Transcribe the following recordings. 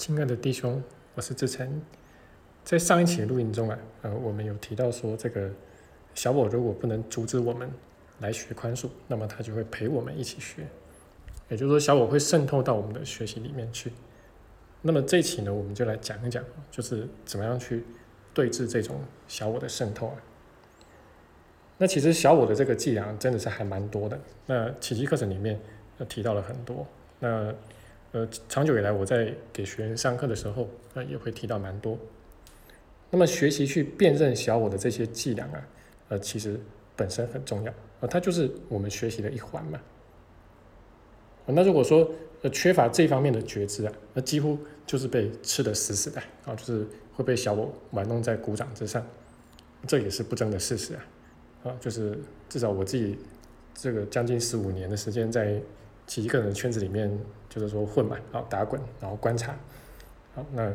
亲爱的弟兄，我是志成。在上一期的录音中啊，呃，我们有提到说，这个小我如果不能阻止我们来学宽恕，那么他就会陪我们一起学。也就是说，小我会渗透到我们的学习里面去。那么这一期呢，我们就来讲一讲，就是怎么样去对峙这种小我的渗透啊。那其实小我的这个伎俩真的是还蛮多的。那奇迹课程里面提到了很多。那呃，长久以来我在给学员上课的时候，呃，也会提到蛮多。那么学习去辨认小我的这些伎俩啊，呃，其实本身很重要啊，它就是我们学习的一环嘛。那如果说呃缺乏这方面的觉知啊，那几乎就是被吃得死死的啊，就是会被小我玩弄在鼓掌之上，这也是不争的事实啊。啊，就是至少我自己这个将近十五年的时间在几个人圈子里面，就是说混嘛，然后打滚，然后观察，好，那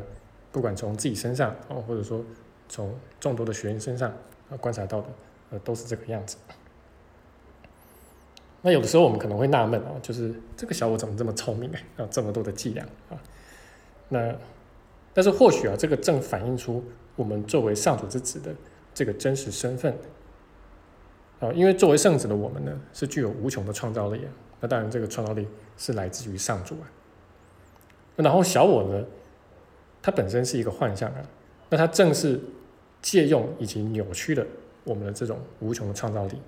不管从自己身上哦，或者说从众多的学员身上啊观察到的，呃，都是这个样子。那有的时候我们可能会纳闷哦，就是这个小我怎么这么聪明啊？啊，这么多的伎俩啊。那但是或许啊，这个正反映出我们作为上主之子的这个真实身份。啊，因为作为圣子的我们呢，是具有无穷的创造力啊。那当然，这个创造力是来自于上主啊。然后小我呢，它本身是一个幻象啊。那它正是借用以及扭曲了我们的这种无穷的创造力，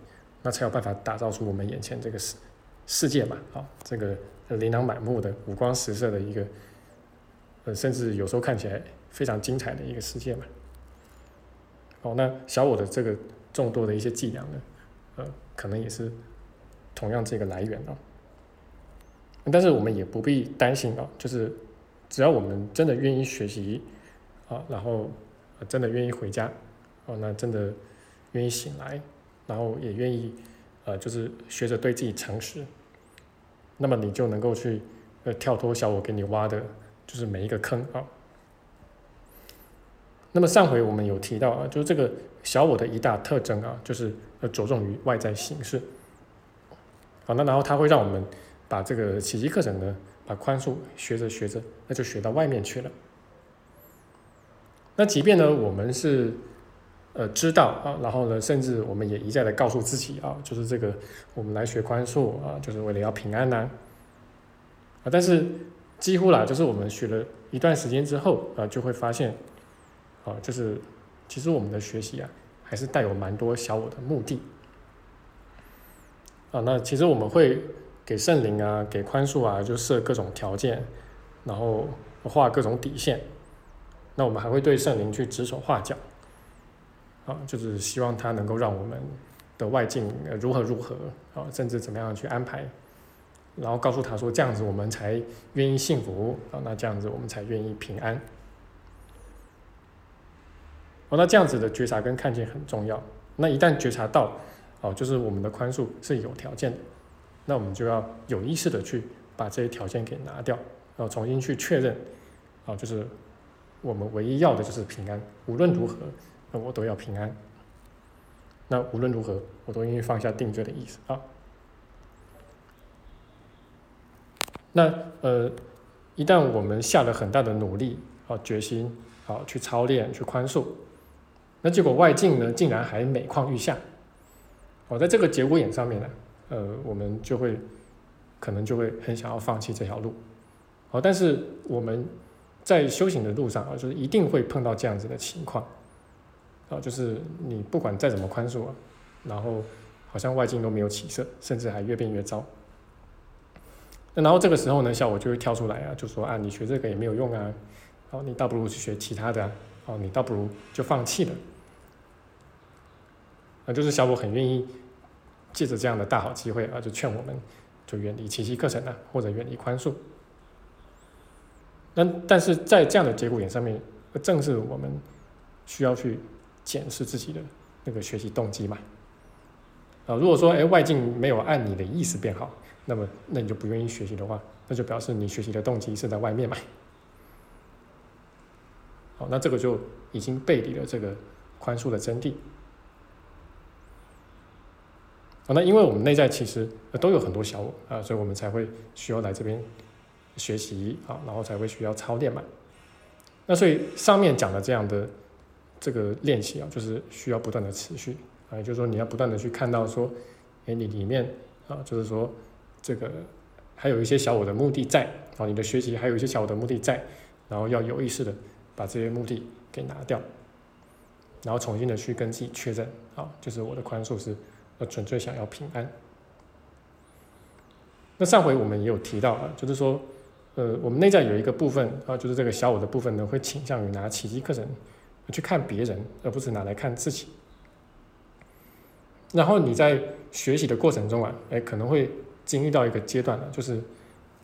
那才有办法打造出我们眼前这个世世界嘛。啊，这个琳琅满目的、五光十色的一个，呃，甚至有时候看起来非常精彩的一个世界嘛。哦，那小我的这个众多的一些伎俩呢？呃，可能也是同样这个来源啊。但是我们也不必担心啊，就是只要我们真的愿意学习啊，然后真的愿意回家哦，那真的愿意醒来，然后也愿意呃，就是学着对自己诚实，那么你就能够去呃跳脱小我给你挖的，就是每一个坑啊。那么上回我们有提到啊，就是这个小我的一大特征啊，就是呃着重于外在形式。好，那然后它会让我们把这个奇迹课程呢，把宽恕学着学着，那就学到外面去了。那即便呢，我们是呃知道啊，然后呢，甚至我们也一再的告诉自己啊，就是这个我们来学宽恕啊，就是为了要平安呐。啊，但是几乎啦，就是我们学了一段时间之后啊，就会发现。啊，就是其实我们的学习啊，还是带有蛮多小我的目的啊。那其实我们会给圣灵啊，给宽恕啊，就设各种条件，然后画各种底线。那我们还会对圣灵去指手画脚啊，就是希望他能够让我们的外境如何如何啊，甚至怎么样去安排，然后告诉他说这样子我们才愿意幸福啊，那这样子我们才愿意平安。哦，那这样子的觉察跟看见很重要。那一旦觉察到，哦，就是我们的宽恕是有条件的，那我们就要有意识的去把这些条件给拿掉，然后重新去确认，哦，就是我们唯一要的就是平安，无论如何，那我都要平安。那无论如何，我都愿意放下定罪的意思啊。那呃，一旦我们下了很大的努力，啊，决心，好去操练，去宽恕。那结果外境呢，竟然还每况愈下。哦，在这个节骨眼上面呢，呃，我们就会可能就会很想要放弃这条路。哦，但是我们在修行的路上啊，就是一定会碰到这样子的情况。啊，就是你不管再怎么宽恕啊，然后好像外境都没有起色，甚至还越变越糟。那然后这个时候呢，小我就会跳出来啊，就说啊，你学这个也没有用啊，好，你倒不如去学其他的。哦，你倒不如就放弃了。啊，就是小我很愿意借着这样的大好机会啊，就劝我们就远离奇迹课程啊，或者远离宽恕。那但是在这样的节骨眼上面，正是我们需要去检视自己的那个学习动机嘛。啊，如果说哎外境没有按你的意思变好，那么那你就不愿意学习的话，那就表示你学习的动机是在外面嘛。好，那这个就已经背离了这个宽恕的真谛。好，那因为我们内在其实都有很多小我啊，所以我们才会需要来这边学习啊，然后才会需要操练嘛。那所以上面讲的这样的这个练习啊，就是需要不断的持续啊，就是说你要不断的去看到说，哎，你里面啊，就是说这个还有一些小我的目的在啊，你的学习还有一些小我的目的在，然后要有意识的把这些目的给拿掉，然后重新的去跟自己确认啊，就是我的宽恕是呃纯粹想要平安。那上回我们也有提到啊，就是说。呃，我们内在有一个部分啊，就是这个小我的部分呢，会倾向于拿奇迹课程去看别人，而不是拿来看自己。然后你在学习的过程中啊，哎，可能会经历到一个阶段了，就是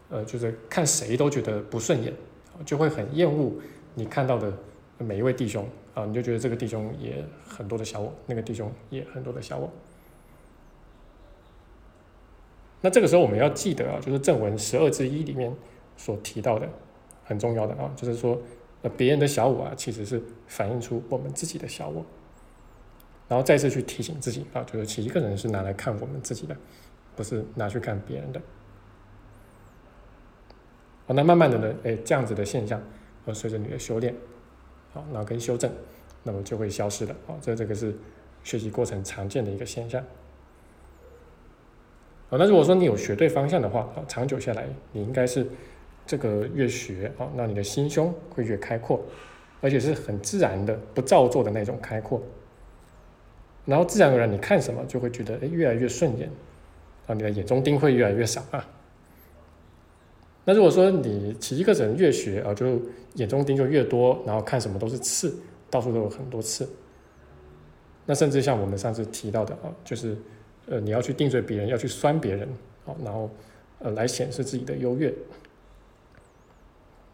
呃，就是看谁都觉得不顺眼，就会很厌恶你看到的每一位弟兄啊，你就觉得这个弟兄也很多的小我，那个弟兄也很多的小我。那这个时候我们要记得啊，就是正文十二之一里面。所提到的很重要的啊，就是说，呃，别人的小我啊，其实是反映出我们自己的小我，然后再次去提醒自己啊，就是其一个人是拿来看我们自己的，不是拿去看别人的。好，那慢慢的呢，哎，这样子的现象，呃，随着你的修炼，好，然后跟修正，那么就会消失了。啊，这这个是学习过程常见的一个现象。啊，那如果说你有学对方向的话，啊，长久下来，你应该是。这个越学啊，那你的心胸会越开阔，而且是很自然的、不造作的那种开阔。然后自然而然，你看什么就会觉得哎越来越顺眼，啊，你的眼中钉会越来越少啊。那如果说你奇一个人越学啊，就眼中钉就越多，然后看什么都是刺，到处都有很多刺。那甚至像我们上次提到的啊，就是呃你要去定罪别人，要去酸别人，好，然后呃来显示自己的优越。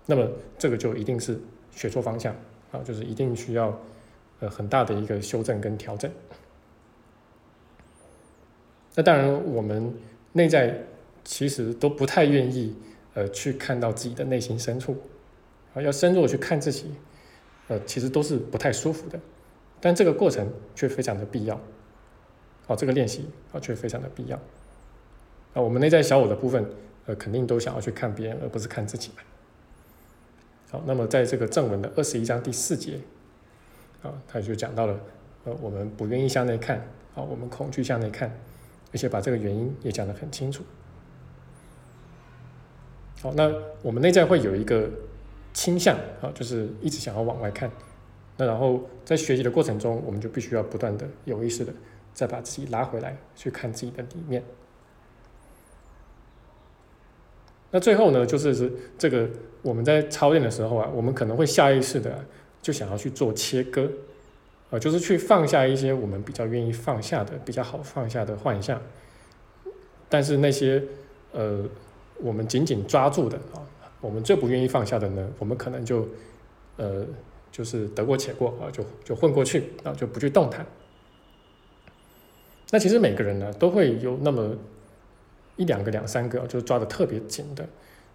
那么这个就一定是学错方向啊，就是一定需要呃很大的一个修正跟调整。那当然，我们内在其实都不太愿意呃去看到自己的内心深处啊，要深入去看自己，呃，其实都是不太舒服的。但这个过程却非常的必要，好，这个练习啊却非常的必要。啊，我们内在小我的部分，呃，肯定都想要去看别人，而不是看自己。好，那么在这个正文的二十一章第四节，啊，他就讲到了，呃，我们不愿意向内看，啊，我们恐惧向内看，而且把这个原因也讲得很清楚。好，那我们内在会有一个倾向，啊，就是一直想要往外看，那然后在学习的过程中，我们就必须要不断的有意识的再把自己拉回来，去看自己的里面。那最后呢，就是是这个我们在操练的时候啊，我们可能会下意识的就想要去做切割，啊，就是去放下一些我们比较愿意放下的、比较好放下的幻象，但是那些呃我们紧紧抓住的啊，我们最不愿意放下的呢，我们可能就呃就是得过且过啊，就就混过去啊，就不去动弹。那其实每个人呢，都会有那么。一两个、两三个，就是抓的特别紧的，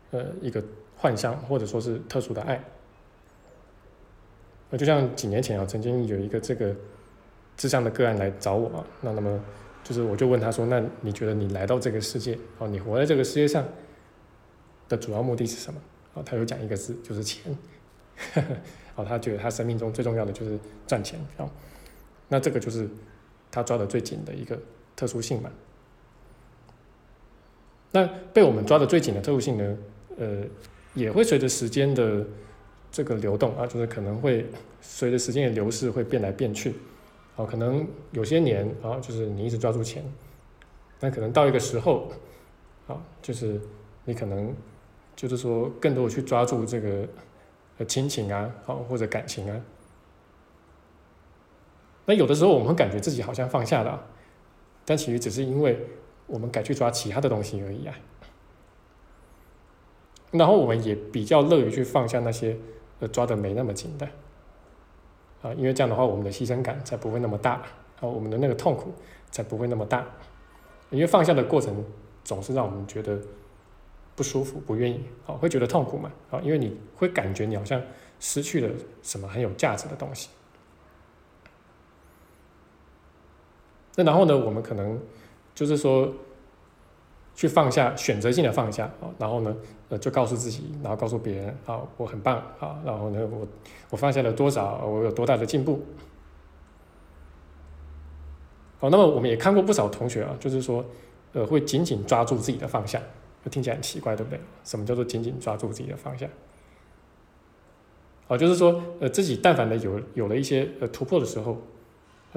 呃，一个幻象或者说是特殊的爱。那就像几年前啊，曾经有一个这个智障的个案来找我啊，那那么就是我就问他说：“那你觉得你来到这个世界，哦，你活在这个世界上的主要目的是什么？”啊，他有讲一个字，就是钱。哦，他觉得他生命中最重要的就是赚钱。哦，那这个就是他抓的最紧的一个特殊性嘛。那被我们抓的最紧的特殊性呢？呃，也会随着时间的这个流动啊，就是可能会随着时间的流逝会变来变去。啊，可能有些年啊，就是你一直抓住钱，那可能到一个时候，啊，就是你可能就是说更多的去抓住这个呃亲情啊，好或者感情啊。那有的时候我们会感觉自己好像放下了，但其实只是因为。我们改去抓其他的东西而已啊，然后我们也比较乐于去放下那些呃抓的没那么紧的啊，因为这样的话，我们的牺牲感才不会那么大啊，我们的那个痛苦才不会那么大，因为放下的过程总是让我们觉得不舒服、不愿意啊，会觉得痛苦嘛啊，因为你会感觉你好像失去了什么很有价值的东西。那然后呢，我们可能。就是说，去放下，选择性的放下啊，然后呢，呃，就告诉自己，然后告诉别人啊，我很棒啊，然后呢，我我放下了多少，我有多大的进步。好，那么我们也看过不少同学啊，就是说，呃，会紧紧抓住自己的方向，听起来很奇怪，对不对？什么叫做紧紧抓住自己的方向？哦，就是说，呃，自己但凡的有有了一些呃突破的时候，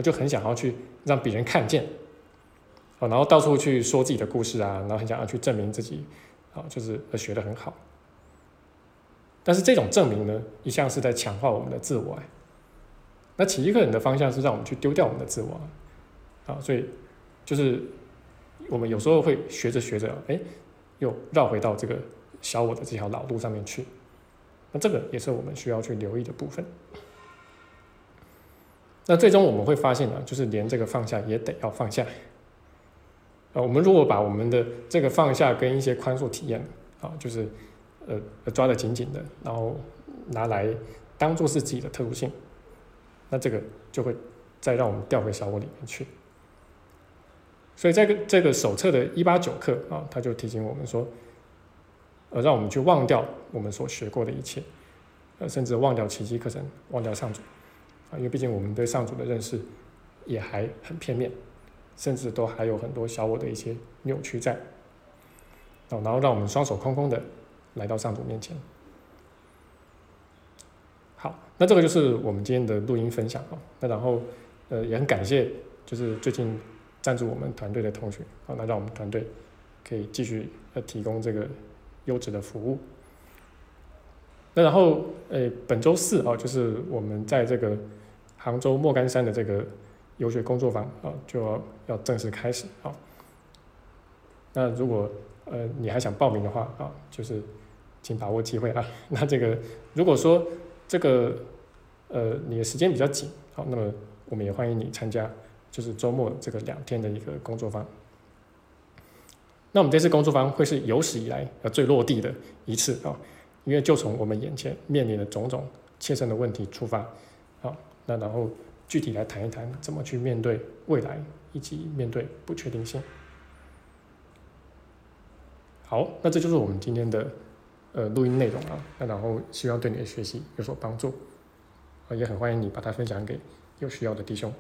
就很想要去让别人看见，哦，然后到处去说自己的故事啊，然后很想要去证明自己，啊，就是学的很好。但是这种证明呢，一向是在强化我们的自我。那奇迹课人的方向是让我们去丢掉我们的自我。啊，所以就是我们有时候会学着学着，哎，又绕回到这个小我的这条老路上面去。那这个也是我们需要去留意的部分。那最终我们会发现呢，就是连这个放下也得要放下。啊，我们如果把我们的这个放下跟一些宽恕体验，啊，就是呃抓得紧紧的，然后拿来当做是自己的特殊性，那这个就会再让我们掉回小我里面去。所以这个这个手册的一八九课啊，他就提醒我们说，呃，让我们去忘掉我们所学过的一切，呃，甚至忘掉奇迹课程，忘掉上主啊，因为毕竟我们对上主的认识也还很片面，甚至都还有很多小我的一些扭曲在，哦，然后让我们双手空空的来到上主面前。好，那这个就是我们今天的录音分享啊，那然后呃也很感谢，就是最近。赞助我们团队的同学，好，那让我们团队可以继续呃提供这个优质的服务。那然后，呃，本周四啊，就是我们在这个杭州莫干山的这个游学工作坊啊，就要正式开始啊。那如果呃你还想报名的话啊，就是请把握机会啊。那这个如果说这个呃你的时间比较紧，好，那么我们也欢迎你参加。就是周末这个两天的一个工作坊，那我们这次工作坊会是有史以来呃最落地的一次啊，因为就从我们眼前面临的种种切身的问题出发，那然后具体来谈一谈怎么去面对未来以及面对不确定性。好，那这就是我们今天的呃录音内容啊，那然后希望对你的学习有所帮助，也很欢迎你把它分享给有需要的弟兄。